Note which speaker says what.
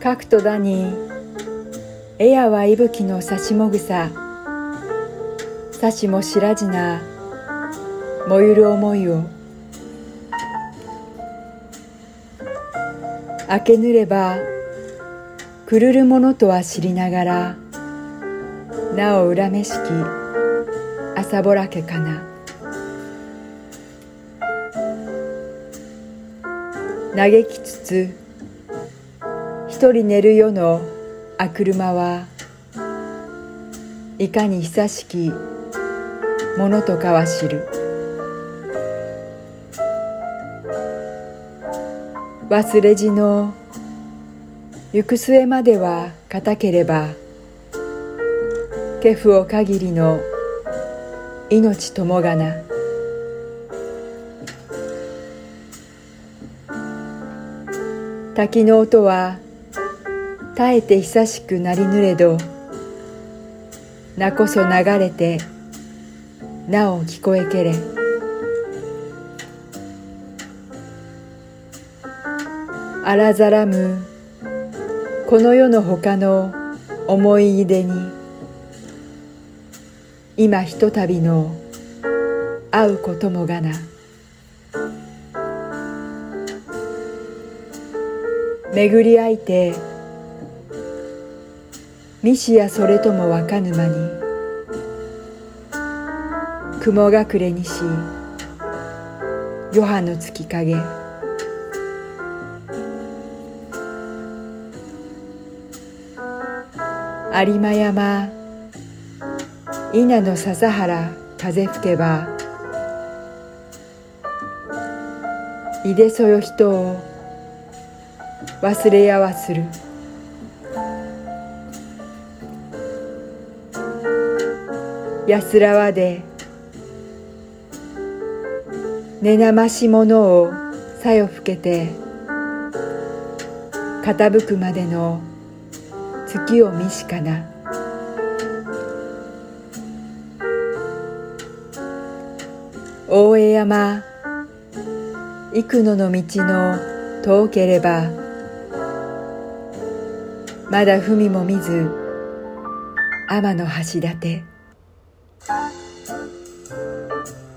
Speaker 1: くとだに。えやはいぶきのさしもぐさ。さしもしらじな。もゆる思いを。明けぬればくるるものとは知りながらなお恨めしき朝ぼらけかな。嘆きつつ一人寝る夜のあ車はいかに久しきものとかは知る。忘れじの行く末までは固ければケフを限りの命ともがな。滝の音は絶えて久しくなりぬれどなこそ流れてなお聞こえけれ。あらざらむこの世のほかの思い出に今ひとたびの会うこともがな。巡り合いてミシやそれともわかぬ間に雲隠れにし余波の月影。有馬山稲の笹原風吹けばいでそよ人を忘れやわする。安らわでねなましものをさよふけて傾くまでの月を見しかな。大江山幾野の道の遠ければまだ文も見ず天の橋立 thank you